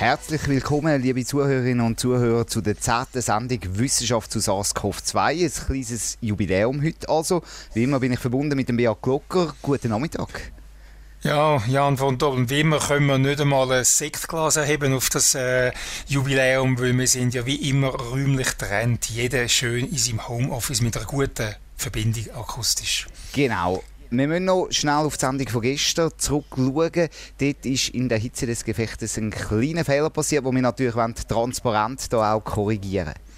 Herzlich willkommen, liebe Zuhörerinnen und Zuhörer, zu der zehnten Sendung Wissenschaft zu SARS-CoV-2. Ein kleines Jubiläum heute also. Wie immer bin ich verbunden mit dem Beat Glocker. Guten Nachmittag. Ja, Jan von Dobbeln, wie immer können wir nicht einmal ein Sektglas erheben auf das äh, Jubiläum, weil wir sind ja wie immer räumlich trennt. Jeder schön in seinem Homeoffice mit einer guten Verbindung akustisch. Genau. Wir müssen noch schnell auf die Sendung von gestern zurückschauen. Dort ist in der Hitze des Gefechtes ein kleiner Fehler passiert, den wir natürlich transparent da auch korrigieren wollen.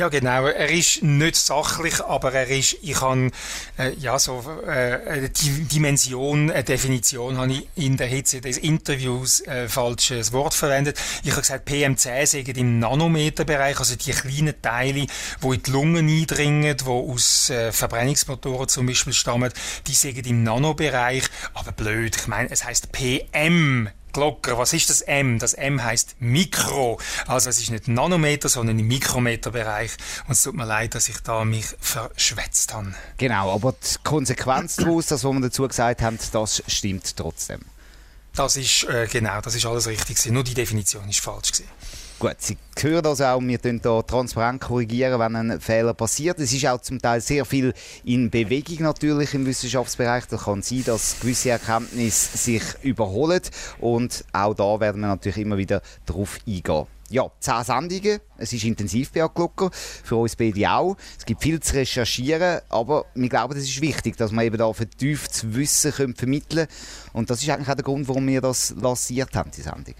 Ja, genau. Er ist nicht sachlich, aber er ist, ich habe, äh, ja, so, äh, die Dimension, eine Definition habe ich in der Hitze des Interviews äh, falsches Wort verwendet. Ich habe gesagt, PM10 sind im Nanometerbereich, also die kleinen Teile, die in die Lungen eindringen, die aus äh, Verbrennungsmotoren zum Beispiel stammen, die sind im Nanobereich. Aber blöd, ich meine, es heißt PM Glocker, was ist das M? Das M heißt Mikro. Also es ist nicht Nanometer, sondern im Mikrometerbereich. Und es tut mir leid, dass ich da mich verschwätzt habe. Genau, aber die Konsequenz daraus, das, was wir dazu gesagt haben, das stimmt trotzdem. Das ist, äh, genau, das ist alles richtig Nur die Definition ist falsch gewesen. Gut, Sie hören das auch, wir korrigieren hier transparent korrigieren, wenn ein Fehler passiert. Es ist auch zum Teil sehr viel in Bewegung natürlich im Wissenschaftsbereich. Da kann sein, dass gewisse Erkenntnisse sich überholen und auch da werden wir natürlich immer wieder darauf eingehen. Ja, zehn Sendungen. Es ist intensiv bei Glucker. Für uns beide auch. Es gibt viel zu recherchieren, aber wir glauben, es ist wichtig, dass wir eben da vertieftes Wissen vermitteln können. Und das ist eigentlich auch der Grund, warum wir das lanciert haben, die Sendung.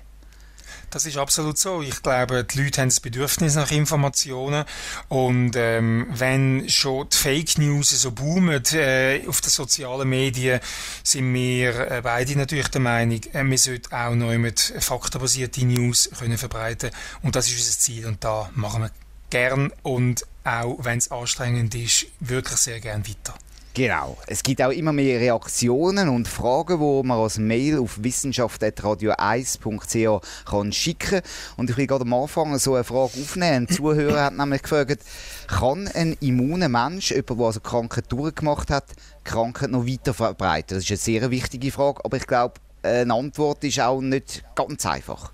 Das ist absolut so. Ich glaube, die Leute haben das Bedürfnis nach Informationen und ähm, wenn schon die Fake News so boomen äh, auf den sozialen Medien, sind wir äh, beide natürlich der Meinung, äh, wir sollten auch neu mit faktenbasierte News können verbreiten und das ist unser Ziel und da machen wir gern und auch wenn es anstrengend ist, wirklich sehr gern weiter. Genau. Es gibt auch immer mehr Reaktionen und Fragen, die man als Mail auf wissenschaft.radio1.ch kann schicken Und ich will gerade am Anfang so eine Frage aufnehmen. Ein Zuhörer hat nämlich gefragt, kann ein immuner Mensch, jemand, der also Krankheit durchgemacht hat, Krankheit noch weiter verbreiten? Das ist eine sehr wichtige Frage, aber ich glaube, eine Antwort ist auch nicht ganz einfach.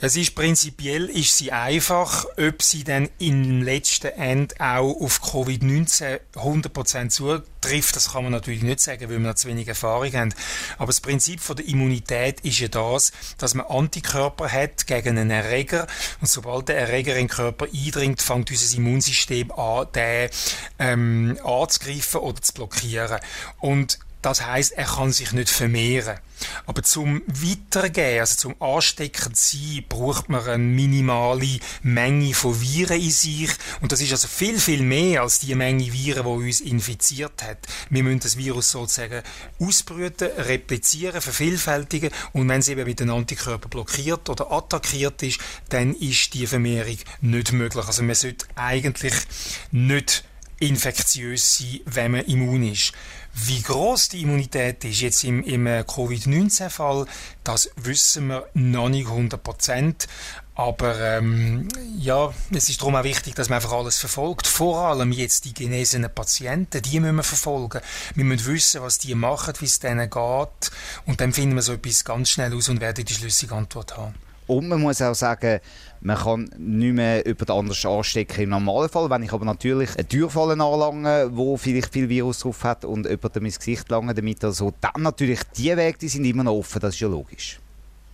Es ist prinzipiell ist sie einfach, ob sie dann im letzten Ende auch auf Covid-19 100% zutrifft, das kann man natürlich nicht sagen, weil wir noch zu wenig Erfahrung haben. Aber das Prinzip von der Immunität ist ja das, dass man Antikörper hat gegen einen Erreger und sobald der Erreger in den Körper eindringt, fängt unser Immunsystem an, den ähm, anzugreifen oder zu blockieren. Und das heißt, er kann sich nicht vermehren. Aber zum Weitergehen, also zum Anstecken sein, braucht man eine minimale Menge von Viren in sich. Und das ist also viel, viel mehr als die Menge Viren, die uns infiziert hat. Wir müssen das Virus sozusagen ausbrüten, replizieren, vervielfältigen. Und wenn es eben mit den Antikörpern blockiert oder attackiert ist, dann ist die Vermehrung nicht möglich. Also man sollte eigentlich nicht infektiös sein, wenn man immun ist. Wie groß die Immunität ist jetzt im, im äh, Covid-19-Fall, das wissen wir noch nicht 100 Prozent. Aber ähm, ja, es ist darum auch wichtig, dass man einfach alles verfolgt. Vor allem jetzt die genesenen Patienten, die müssen wir verfolgen. Wir müssen wissen, was die machen, wie es denen geht. Und dann finden wir so etwas ganz schnell aus und werden die schlüssige Antwort haben. Und man muss auch sagen, man kann nicht mehr jemand anders anstecken im Normalfall. Wenn ich aber natürlich einen Türfallen anlange, wo vielleicht viel Virus drauf hat und jemandem ins Gesicht lange damit, also dann natürlich, die Wege die sind immer noch offen, das ist ja logisch.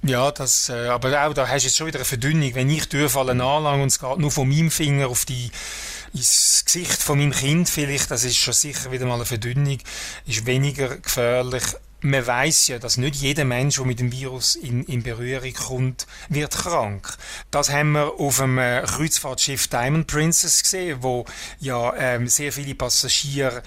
Ja, das, äh, aber auch da hast du jetzt schon wieder eine Verdünnung. Wenn ich Türfallen anlange und es geht nur von meinem Finger auf die ins Gesicht von meinem Kind vielleicht, das ist schon sicher wieder mal eine Verdünnung, ist weniger gefährlich man weiß ja, dass nicht jeder Mensch, der mit dem Virus in, in Berührung kommt, wird krank. Das haben wir auf dem äh, Kreuzfahrtschiff Diamond Princess gesehen, wo ja ähm, sehr viele Passagiere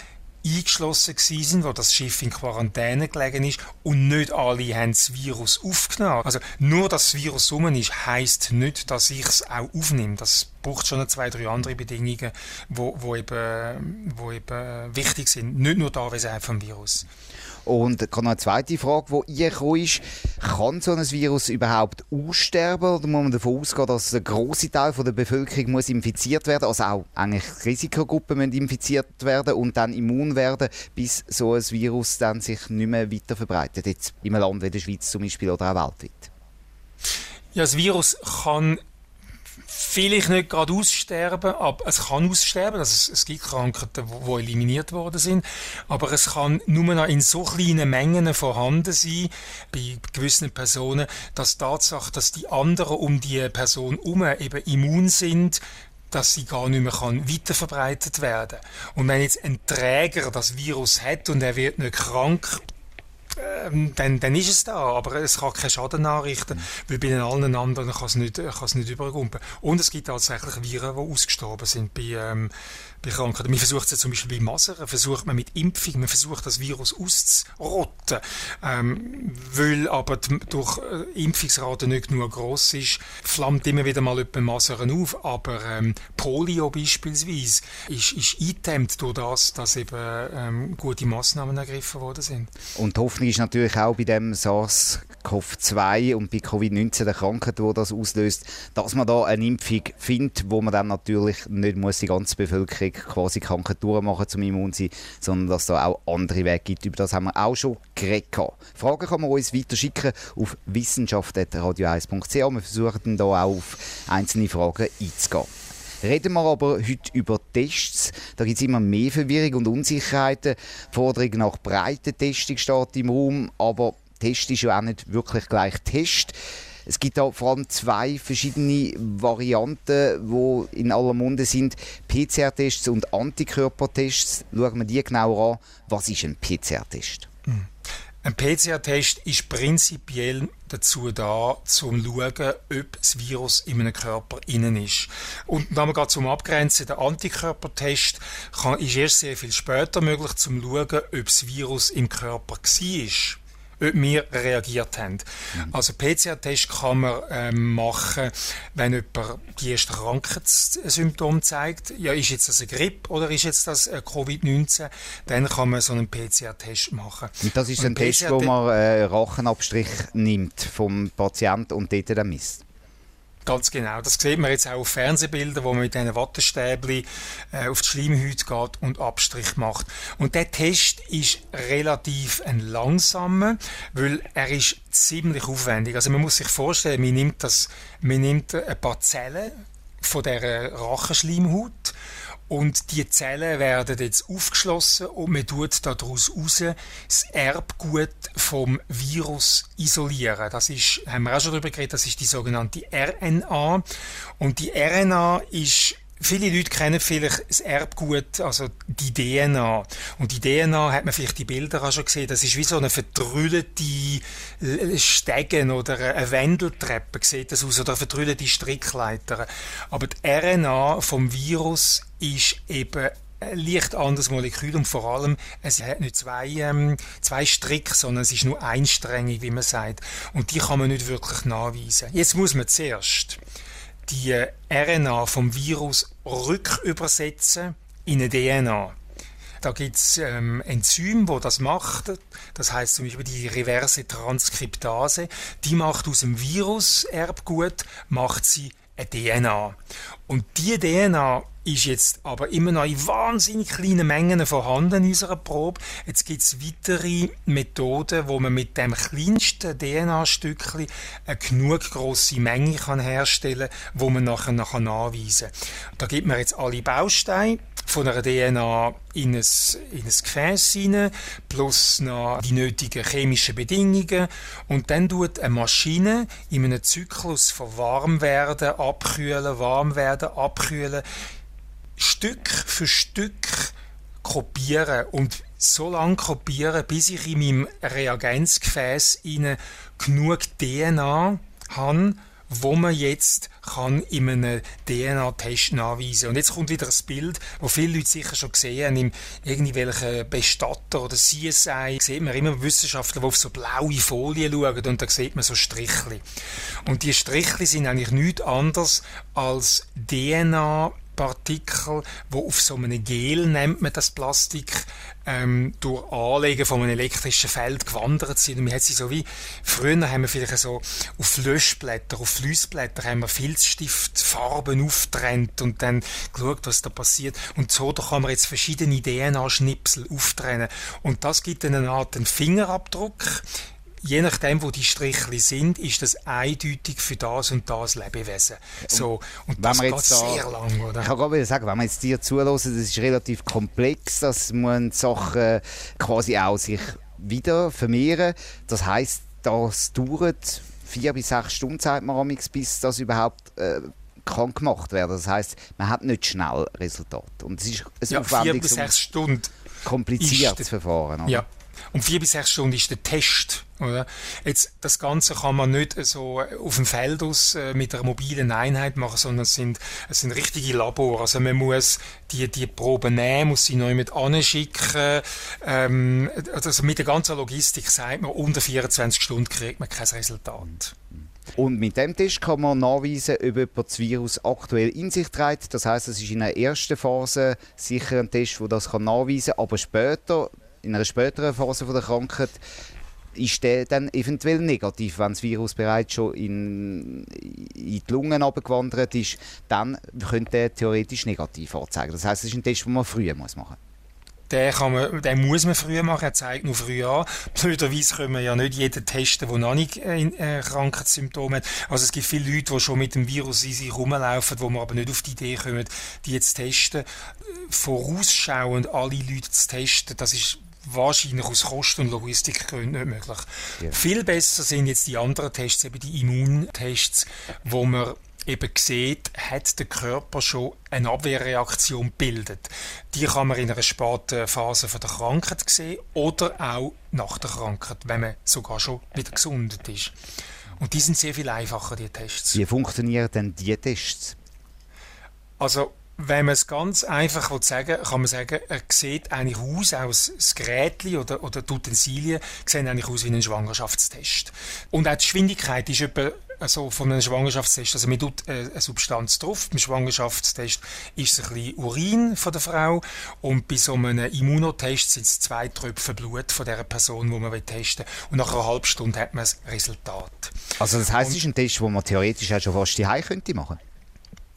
eingeschlossen sind, wo das Schiff in Quarantäne gelegen ist und nicht alle haben das Virus aufgenommen. Also nur, dass das Virus rum ist, heisst nicht, dass ich es auch aufnehme. Das braucht schon zwei, drei andere Bedingungen, wo, wo, eben, wo eben wichtig sind. Nicht nur wie es vom Virus. Und noch eine zweite Frage, die eingekommen ist. Kann so ein Virus überhaupt aussterben? Oder muss man davon ausgehen, dass ein grosser Teil der Bevölkerung muss infiziert werden Also auch eigentlich Risikogruppen müssen infiziert werden und dann immun werden, bis so ein Virus dann sich nicht mehr weiter verbreitet. Jetzt in einem Land wie der Schweiz zum Beispiel oder auch weltweit. Ja, das Virus kann vielleicht nicht gerade aussterben, aber es kann aussterben. Also es, es gibt Krankheiten, die eliminiert worden sind, aber es kann nur noch in so kleinen Mengen vorhanden sein bei gewissen Personen, dass die Tatsache, dass die anderen um die Person herum eben immun sind, dass sie gar nicht mehr kann weiterverbreitet werden. Und wenn jetzt ein Träger das Virus hat und er wird nicht krank, ähm, dann, dann ist es da, aber es kann keinen Schaden anrichten, weil bei allen anderen kann es nicht, nicht übergumpen. Und es gibt tatsächlich Viren, die ausgestorben sind bei, ähm, bei Krankheiten. Man versucht es zum Beispiel bei Masern, versucht man mit Impfung, man versucht das Virus auszurotten, ähm, weil aber durch äh, Impfungsrate nicht genug groß ist, flammt immer wieder mal etwa Masern auf, aber ähm, Polio beispielsweise ist, ist eingedämmt durch das, dass eben ähm, gute Massnahmen ergriffen worden sind. Und die Hoffnung ist natürlich auch bei dem SARS-CoV-2 und bei Covid-19 der Krankheit, die das auslöst, dass man da eine Impfung findet, wo man dann natürlich nicht muss die ganze Bevölkerung quasi Krankheit durchmachen zum Immun sein, sondern dass da auch andere Wege gibt. Über das haben wir auch schon geredet. Fragen kann man uns weiter schicken auf wissenschaft.radio1.ch. Wir versuchen dann da auch auf einzelne Fragen einzugehen. Reden wir aber heute über Tests. Da gibt es immer mehr Verwirrung und Unsicherheiten. Die Forderung nach breiten Testung steht im Raum, aber Test ist ja auch nicht wirklich gleich Test. Es gibt da vor allem zwei verschiedene Varianten, die in aller Munde sind. PCR-Tests und Antikörpertests. Schauen wir die genauer an. Was ist ein PCR-Test? Hm. Ein PCR-Test ist prinzipiell dazu da, um zu schauen, ob das Virus in einem Körper innen ist. Und dann gerade zum Abgrenzen, der Antikörpertest kann, ist erst sehr viel später möglich, um zu schauen, ob das Virus im Körper war ob wir reagiert haben. Mhm. Also PCR-Test kann man ähm, machen, wenn jemand die ersten Krankheitssymptome zeigt. Ja, ist jetzt das eine Grippe oder ist jetzt das Covid-19? Dann kann man so einen PCR-Test machen. Und das ist und ein Test, wo man äh, Rachenabstrich nimmt vom Patienten und dort dann misst? Ganz genau. Das sieht man jetzt auch auf Fernsehbildern, wo man mit diesen Wattestäbchen äh, auf die Schleimhäute geht und Abstrich macht. Und der Test ist relativ ein langsamer, weil er ist ziemlich aufwendig. Also man muss sich vorstellen, man nimmt, das, man nimmt ein paar Zellen von der Rachenschleimhaut und die Zellen werden jetzt aufgeschlossen und man tut daraus raus das Erbgut vom Virus isolieren. Das ist, haben wir auch schon darüber geredet, das ist die sogenannte RNA. Und die RNA ist Viele Leute kennen vielleicht das Erbgut, also die DNA. Und die DNA hat man vielleicht die Bilder auch schon gesehen. Das ist wie so eine vertrüllte Stegen oder eine Wendeltreppe, sieht das aus, oder eine vertrüllte Strickleiter. Aber die RNA vom Virus ist eben ein leicht anderes Molekül und vor allem, es hat nicht zwei, ähm, zwei Stricke, sondern es ist nur einsträngig, wie man sagt. Und die kann man nicht wirklich nachweisen. Jetzt muss man zuerst die RNA vom Virus rückübersetzen in eine DNA. Da gibt es ähm, Enzyme, wo das macht. Das heißt zum Beispiel die reverse Transkriptase. Die macht aus dem Virus Erbgut macht sie eine DNA. Und die DNA ist jetzt aber immer noch in wahnsinnig kleinen Mengen vorhanden in unserer Probe. Jetzt gibt es weitere Methoden, wo man mit dem kleinsten DNA-Stückchen eine genug große Menge kann herstellen kann, wo man nachher, nachher nachweisen kann. Da gibt man jetzt alle Bausteine von einer DNA in ein, in ein Gefäß hinein, plus noch die nötigen chemischen Bedingungen. Und dann tut eine Maschine in einem Zyklus von warm werden, abkühlen, warm werden, abkühlen, Stück für Stück kopieren und so lange kopieren, bis ich in meinem Reagenzgefäß genug DNA habe, wo man jetzt kann in einem DNA-Test nachweisen. Und jetzt kommt wieder ein Bild, wo viele Leute sicher schon gesehen haben, in irgendwelchen Bestatter oder CSI sieht man immer Wissenschaftler, die auf so blaue Folien schauen und da sieht man so Strichli. Und die Strichli sind eigentlich nichts anderes als DNA Partikel, wo auf so einem Gel, nennt man das Plastik, ähm, durch Anlegen von einem elektrischen Feld gewandert sind. Und man hat sie so wie, früher haben wir vielleicht so auf Löschblätter, auf Fließblätter haben wir Filzstiftfarben auftrennt und dann geschaut, was da passiert. Und so da kann man jetzt verschiedene DNA-Schnipsel auftrennen. Und das gibt eine Art einen Fingerabdruck je nachdem, wo die Strichli sind, ist das eindeutig für das und das Lebewesen. So, und das geht sehr lang, oder? Ich kann gerade sagen, wenn man jetzt dir zuhört, das ist relativ komplex, dass man Sachen quasi auch sich wieder vermehren. Das heißt, das dauert vier bis sechs Stunden, sagt man bis das überhaupt äh, kann gemacht werden. Das heißt, man hat nicht schnell Resultat. Und es ist ein ja, vier bis sechs Stunden kompliziertes Verfahren. Oder? Ja, und vier bis sechs Stunden ist der Test. Oder? Jetzt, das Ganze kann man nicht so auf dem Feld aus äh, mit einer mobilen Einheit machen, sondern es sind, es sind richtige Labore. Also man muss die, die Proben nehmen, muss sie neu mit anschicken. Ähm, also mit der ganzen Logistik sagt man, unter 24 Stunden kriegt man kein Resultat. Und mit dem Test kann man nachweisen, ob jemand das Virus aktuell in sich trägt. Das heißt, es ist in der ersten Phase sicher ein Test, der das nachweisen kann. Aber später in einer späteren Phase der Krankheit ist der dann eventuell negativ, wenn das Virus bereits schon in, in die Lungen abgewandert ist, dann könnte der theoretisch negativ anzeigen. Das heißt, es ist ein Test, den man früher muss machen muss. Den, kann man, den muss man früher machen, er zeigt nur früh an. Blöderweise können wir ja nicht jeden testen, der noch nicht äh, äh, Krankheitssymptome hat. Also es gibt viele Leute, die schon mit dem Virus in sich rumlaufen, wo man aber nicht auf die Idee kommen, die jetzt testen. Vorausschauend alle Leute zu testen, das ist wahrscheinlich aus Kosten- und Logistikgründen nicht möglich. Ja. Viel besser sind jetzt die anderen Tests, eben die Immuntests, wo man eben sieht, hat der Körper schon eine Abwehrreaktion bildet. Die kann man in einer späten Phase von der Krankheit sehen oder auch nach der Krankheit, wenn man sogar schon wieder gesundet ist. Und die sind sehr viel einfacher, die Tests. Wie funktionieren denn die Tests? Also wenn man es ganz einfach sagen will, kann man sagen, er sieht eigentlich aus, aus das Gerät oder, oder die Utensilien sehen eigentlich aus wie ein Schwangerschaftstest. Und auch die Geschwindigkeit ist etwa also von einem Schwangerschaftstest. Also man tut äh, eine Substanz drauf. Beim Schwangerschaftstest ist es ein bisschen Urin von der Frau und bei so einem Immunotest sind es zwei Tröpfe Blut von der Person, die man testen will. Und nach einer halben Stunde hat man das Resultat. Also das heisst, es ist ein Test, den man theoretisch auch schon fast die könnte machen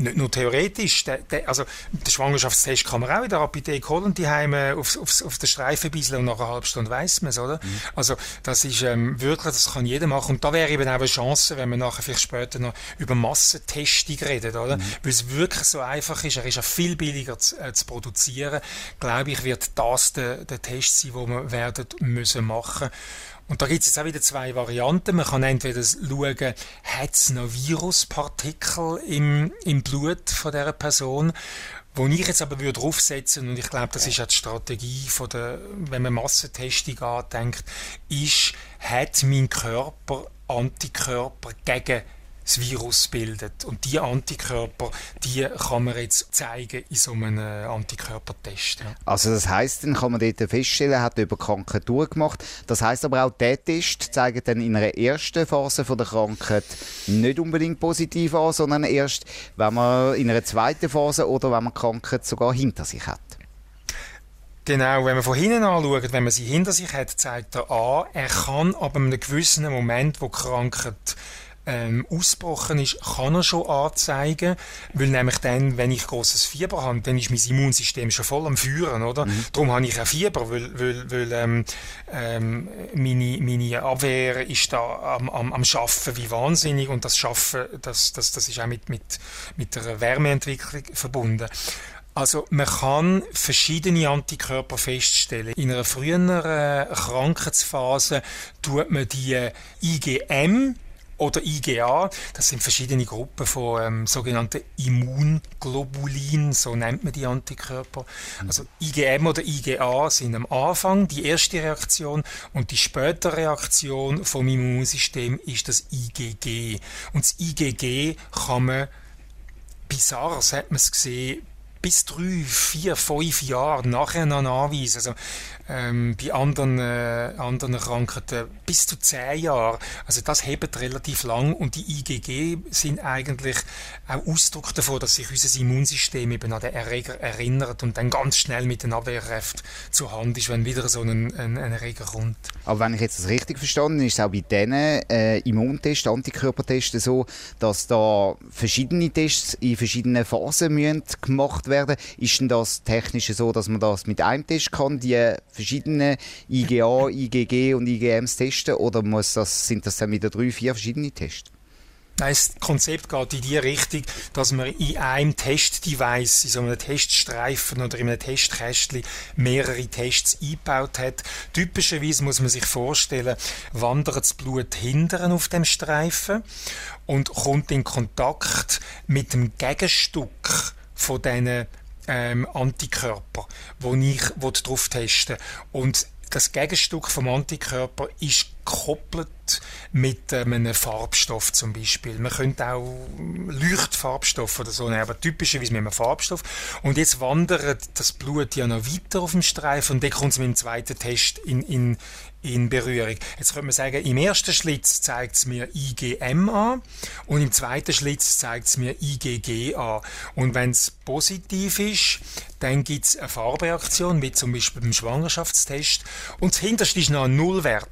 nicht nur theoretisch, der, der, also den Schwangerschaftstest kann man auch in der Apotheke holen, die haben auf, auf, auf den Streifen bisschen und nach einer halben Stunde weiss man es, oder? Mhm. Also das ist ähm, wirklich, das kann jeder machen und da wäre eben auch eine Chance, wenn wir nachher vielleicht später noch über Massentestung reden, oder? Mhm. Weil es wirklich so einfach ist, er ist ja viel billiger zu, äh, zu produzieren, glaube ich, wird das der, der Test sein, den wir werden müssen machen und da gibt es jetzt auch wieder zwei Varianten. Man kann entweder schauen, hat es noch Viruspartikel im, im Blut von dieser Person, wo ich jetzt aber würde draufsetzen und ich glaube, das ist auch die Strategie von der, wenn man Massentestung andenkt, ist, hat mein Körper Antikörper gegen das Virus bildet. Und die Antikörper, die kann man jetzt zeigen in so einem äh, Antikörpertest. Ja. Also das heißt, dann kann man dort feststellen, er hat über Krankheit durchgemacht. Das heißt aber auch, der Test zeigt dann in einer ersten Phase von der Krankheit nicht unbedingt positiv an, sondern erst, wenn man in einer zweiten Phase oder wenn man die Krankheit sogar hinter sich hat. Genau, wenn man von hinten anschaut, wenn man sie hinter sich hat, zeigt er an, er kann aber in einem gewissen Moment, wo die Krankheit ähm, ausgebrochen ist, kann er schon anzeigen, weil nämlich dann, wenn ich großes Fieber habe, dann ist mein Immunsystem schon voll am Führen, oder? Mhm. Darum habe ich auch Fieber, weil, weil, weil ähm, ähm, meine, meine Abwehr ist da am, am, am Schaffen wie wahnsinnig und das Schaffen, das, das, das ist auch mit, mit, mit der Wärmeentwicklung verbunden. Also man kann verschiedene Antikörper feststellen. In einer früheren Krankheitsphase tut man die IgM oder IgA. Das sind verschiedene Gruppen von ähm, sogenannten Immunglobulin, so nennt man die Antikörper. Also IgM oder IgA sind am Anfang die erste Reaktion und die spätere Reaktion vom Immunsystem ist das IgG. Und das IgG kann man bizarr, hat man es gesehen, bis drei, vier, fünf Jahre nachher noch anweisen. Also ähm, bei anderen, äh, anderen Krankheiten bis zu zehn Jahre. Also das hebt relativ lang und die IgG sind eigentlich auch Ausdruck davon, dass sich unser Immunsystem eben an den Erreger erinnert und dann ganz schnell mit den Abwehrkräften zur Hand ist, wenn wieder so ein, ein, ein Erreger kommt. Aber wenn ich jetzt das richtig verstanden ist es auch bei diesen äh, Immuntests, Antikörpertests so, dass da verschiedene Tests in verschiedenen Phasen müssen gemacht werden. Ist denn das technisch so, dass man das mit einem Test kann, die verschiedene IgA, IgG und IgMs testen oder muss das, sind das dann wieder drei, vier verschiedene Tests? Das Konzept geht in die Richtung, dass man in einem Testdevice, in so einem Teststreifen oder in einem Testkästchen mehrere Tests eingebaut hat. Typischerweise muss man sich vorstellen, wandert das Blut hinteren auf dem Streifen und kommt in Kontakt mit dem Gegenstück von diesen ähm, Antikörper, wo ich wo drauf testen. Und das Gegenstück vom Antikörper ist gekoppelt mit ähm, einem Farbstoff zum Beispiel. Man könnte auch Leuchtfarbstoff oder so nehmen, aber typischerweise mit einem Farbstoff. Und jetzt wandert das Blut ja noch weiter auf dem Streifen und dann kommt es mit dem zweiten Test in, in, in Berührung. Jetzt könnte man sagen, im ersten Schlitz zeigt es mir IgM an und im zweiten Schlitz zeigt es mir IgG an. Und wenn es positiv ist, dann gibt es eine Farbreaktion, wie zum Beispiel beim Schwangerschaftstest. Und das hinterste ist noch ein Nullwert.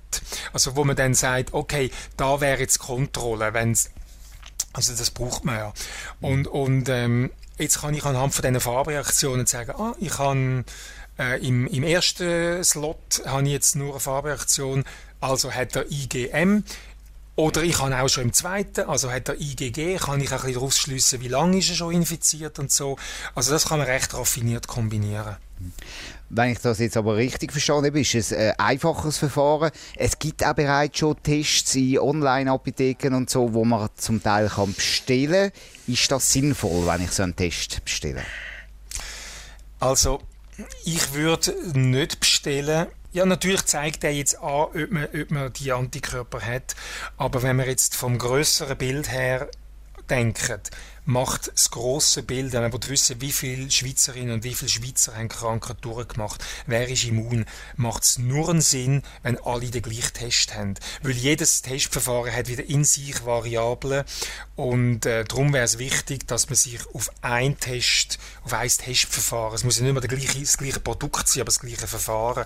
Also wo man dann sagt, okay, da wäre jetzt Kontrolle, wenn's also das braucht man ja. Und, und ähm, jetzt kann ich anhand von diesen Farbreaktionen sagen, ah, ich kann äh, im, Im ersten Slot habe ich jetzt nur eine Farbreaktion, also hat er IgM. Oder ich habe auch schon im zweiten, also hat er IgG, kann ich ein bisschen daraus schliessen, wie lange ist er schon infiziert und so. Also das kann man recht raffiniert kombinieren. Wenn ich das jetzt aber richtig verstanden habe, ist es ein einfaches Verfahren. Es gibt auch bereits schon Tests in Online-Apotheken und so, wo man zum Teil kann bestellen kann. Ist das sinnvoll, wenn ich so einen Test bestelle? Also ich würde nicht bestellen. Ja, natürlich zeigt er jetzt an, ob man, ob man die Antikörper hat. Aber wenn man jetzt vom größeren Bild her denkt, macht das grosse Bild, wenn man wissen wie viele Schweizerinnen und wie viele Schweizer haben Krankheit durchgemacht, wer ist immun, macht es nur einen Sinn, wenn alle den gleichen Test haben. Weil jedes Testverfahren hat wieder in sich Variablen und äh, darum wäre es wichtig, dass man sich auf ein Test, auf ein Testverfahren, es muss ja nicht mehr gleiche, das gleiche Produkt sein, aber das gleiche Verfahren,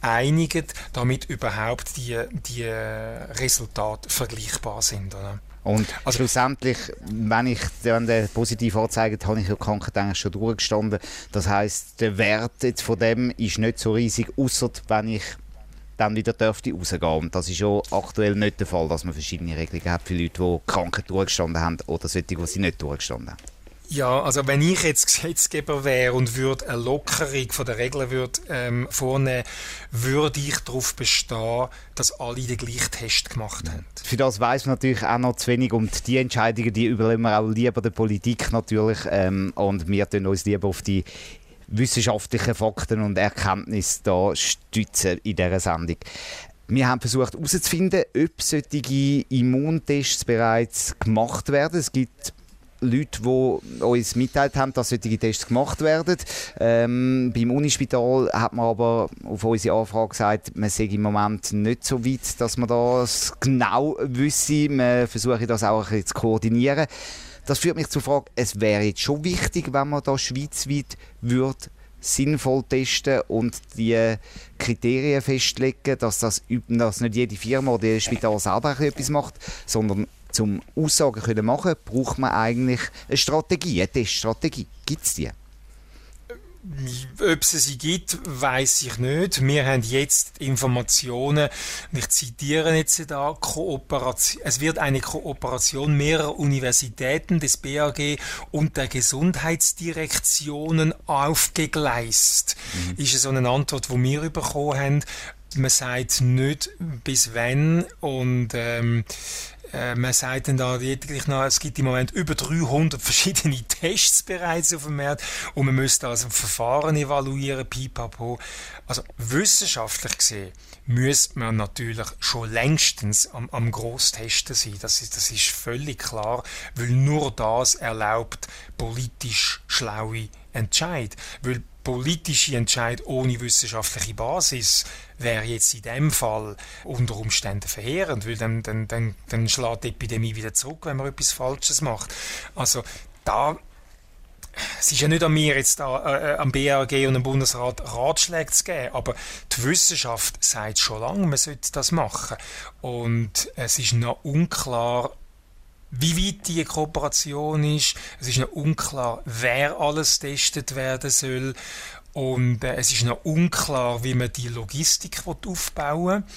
einigt, damit überhaupt die, die Resultate vergleichbar sind. Oder? Und also, schlussendlich, wenn ich wenn der positiv anzeigt, habe ich die Krankheit eigentlich schon durchgestanden. Das heißt, der Wert jetzt von dem ist nicht so riesig, außer wenn ich dann wieder dürfte rausgehen. Und das ist schon aktuell nicht der Fall, dass man verschiedene Regelungen hat für Leute, die Krankheit durchgestanden haben oder solche, die sie nicht durchgestanden haben. Ja, also wenn ich jetzt Gesetzgeber wäre und würde eine Lockerung von der Regeln würde, ähm, vornehmen, würde ich darauf bestehen, dass alle den gleichen Test gemacht haben. Für das weiß man natürlich auch noch zu wenig und die Entscheidungen, die überlegen wir auch lieber der Politik natürlich ähm, und wir tun uns lieber auf die wissenschaftlichen Fakten und Erkenntnisse da stützen in dieser Sendung. Wir haben versucht herauszufinden, ob solche Immuntests bereits gemacht werden. Es gibt Leute, die uns mitteilt haben, dass solche Tests gemacht werden. Ähm, beim Unispital hat man aber auf unsere Anfrage gesagt, man sei im Moment nicht so weit, dass man das genau wüsste. Man versuche das auch ein zu koordinieren. Das führt mich zur Frage, es wäre jetzt schon wichtig, wenn man da schweizweit würde sinnvoll testen und die Kriterien festlegen, dass das dass nicht jede Firma oder jedes Spital selber etwas macht, sondern zum Aussagen können machen braucht man eigentlich eine Strategie, eine Teststrategie. Gibt es die? Ob es sie gibt, weiß ich nicht. Wir haben jetzt Informationen, ich zitiere jetzt da, Kooperation, es wird eine Kooperation mehrerer Universitäten des BAG und der Gesundheitsdirektionen aufgegleist. Mhm. Ist so eine Antwort, die wir bekommen haben. Man sagt nicht bis wann und ähm, äh, man sagt dann da lediglich noch, es gibt im Moment über 300 verschiedene Tests bereits auf dem Markt und man müsste also Verfahren evaluieren, pipapo. Also wissenschaftlich gesehen müsste man natürlich schon längstens am, am Grosstesten sein. Das ist, das ist völlig klar, weil nur das erlaubt politisch schlaue Entscheid. Weil politische Entscheid ohne wissenschaftliche Basis wäre jetzt in dem Fall unter Umständen verheerend, weil dann, dann, dann, dann schlägt die Epidemie wieder zurück, wenn man etwas Falsches macht. Also da es ist ja nicht an mir jetzt da, äh, am BAG und am Bundesrat Ratschläge zu geben, aber die Wissenschaft sagt schon lange, man sollte das machen. Und es ist noch unklar, wie weit die Kooperation ist. Es ist noch unklar, wer alles testet werden soll. Und äh, es ist noch unklar, wie man die Logistik aufbauen will.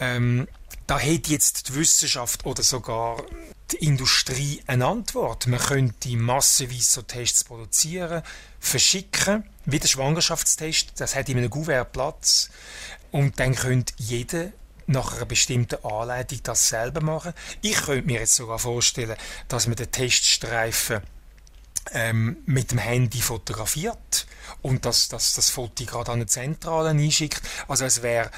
Ähm, da hat jetzt die Wissenschaft oder sogar die Industrie eine Antwort. Man könnte massenweise so Tests produzieren, verschicken, wie der Schwangerschaftstest, das hat in einem Gouverne Platz. Und dann könnte jeder nach einer bestimmten Anleitung das selber machen. Ich könnte mir jetzt sogar vorstellen, dass man den Teststreifen ähm, mit dem Handy fotografiert und dass, dass das Foto gerade an eine Zentrale einschickt. Also es wäre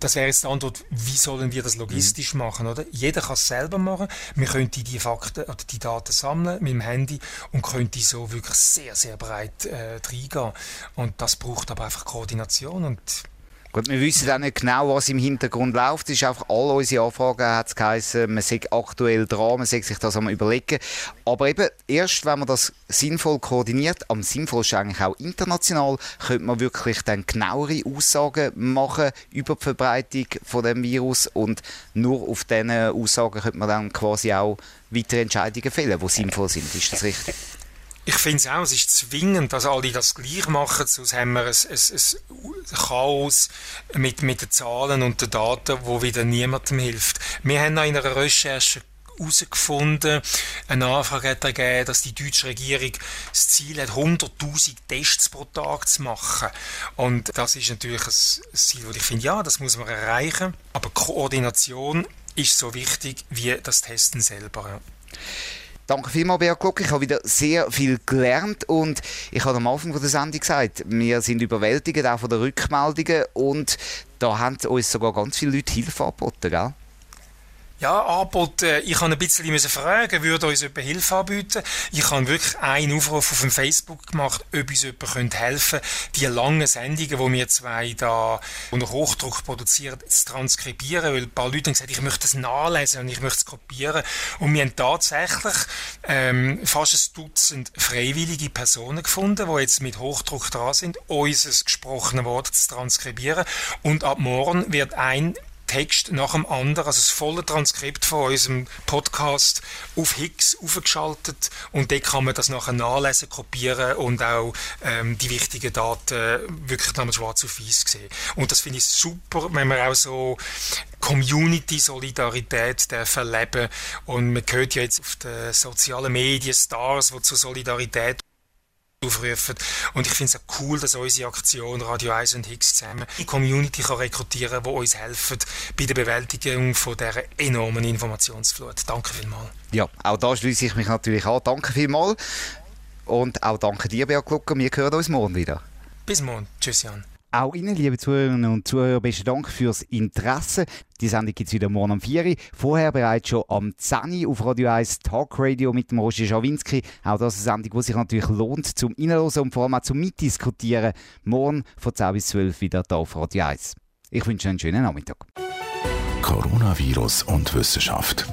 das wäre jetzt die Antwort, wie sollen wir das logistisch mhm. machen, oder? Jeder kann es selber machen. Wir könnten die Fakten oder die Daten sammeln mit dem Handy und könnte so wirklich sehr, sehr breit äh, reingehen. Und das braucht aber einfach Koordination und Gut, wir wissen auch nicht genau, was im Hintergrund läuft. Es ist einfach all unsere Anfragen hat es geheißen, man sei aktuell dran, man sei sich das einmal überlegen. Aber eben, erst wenn man das sinnvoll koordiniert, am sinnvollsten eigentlich auch international, könnte man wirklich dann genauere Aussagen machen über die Verbreitung von dem Virus und nur auf diesen Aussagen könnte man dann quasi auch weitere Entscheidungen fällen, die sinnvoll sind. Ist das richtig? Ich finde es auch, es ist zwingend, dass alle das gleich machen, sonst haben wir ein, ein, ein Chaos mit, mit den Zahlen und den Daten, wo wieder niemandem hilft. Wir haben in einer Recherche herausgefunden, eine Anfrage hat ergeben, dass die deutsche Regierung das Ziel hat, 100.000 Tests pro Tag zu machen. Und das ist natürlich ein Ziel, wo ich finde, ja, das muss man erreichen, aber Koordination ist so wichtig wie das Testen selber. Danke vielmals, Beat Gluck. Ich habe wieder sehr viel gelernt und ich habe am Anfang der Sendung gesagt, wir sind überwältigt auch von den Rückmeldungen und da haben uns sogar ganz viele Leute Hilfe angeboten, gell? Ja, angeboten. Ich habe ein bisschen müssen fragen, würde uns jemand Hilfe anbieten? Ich habe wirklich einen Aufruf auf dem Facebook gemacht, ob uns jemand helfen könnte, die langen Sendungen, die wir zwei da unter Hochdruck produzieren, zu transkribieren, weil ein paar Leute haben gesagt, ich möchte das nachlesen und ich möchte es kopieren. Und wir haben tatsächlich ähm, fast ein Dutzend freiwillige Personen gefunden, die jetzt mit Hochdruck dran sind, unser gesprochene Wort zu transkribieren. Und ab morgen wird ein Text nach dem anderen, also das volle Transkript von unserem Podcast auf Hicks aufgeschaltet und dort kann man das nachher nachlesen, kopieren und auch ähm, die wichtigen Daten wirklich nochmal schwarz auf weiß sehen. Und das finde ich super, wenn man auch so Community-Solidarität erleben und man hört ja jetzt auf den sozialen Medien Stars, die zur Solidarität aufrufen. Und ich finde es auch cool, dass unsere Aktion Radio 1 und Higgs zusammen die Community kann rekrutieren kann, die uns helfen bei der Bewältigung von dieser enormen Informationsflut. Danke vielmals. Ja, auch da schließe ich mich natürlich an. Danke vielmals. Und auch danke dir, Beat Glucker. Wir hören uns morgen wieder. Bis morgen. Tschüss, Jan. Auch Ihnen, liebe Zuhörerinnen und Zuhörer, besten Dank fürs Interesse. Die Sendung gibt es wieder morgen um 4 Uhr. Vorher bereits schon am 10 Uhr auf Radio 1 Talk Radio mit dem Roger Schawinski. Auch das ist eine Sendung, die sich natürlich lohnt zum Reinhören und vor allem auch zum Mitdiskutieren. Morgen von 10 bis 12 wieder hier auf Radio 1. Ich wünsche einen schönen Nachmittag. Coronavirus und Wissenschaft.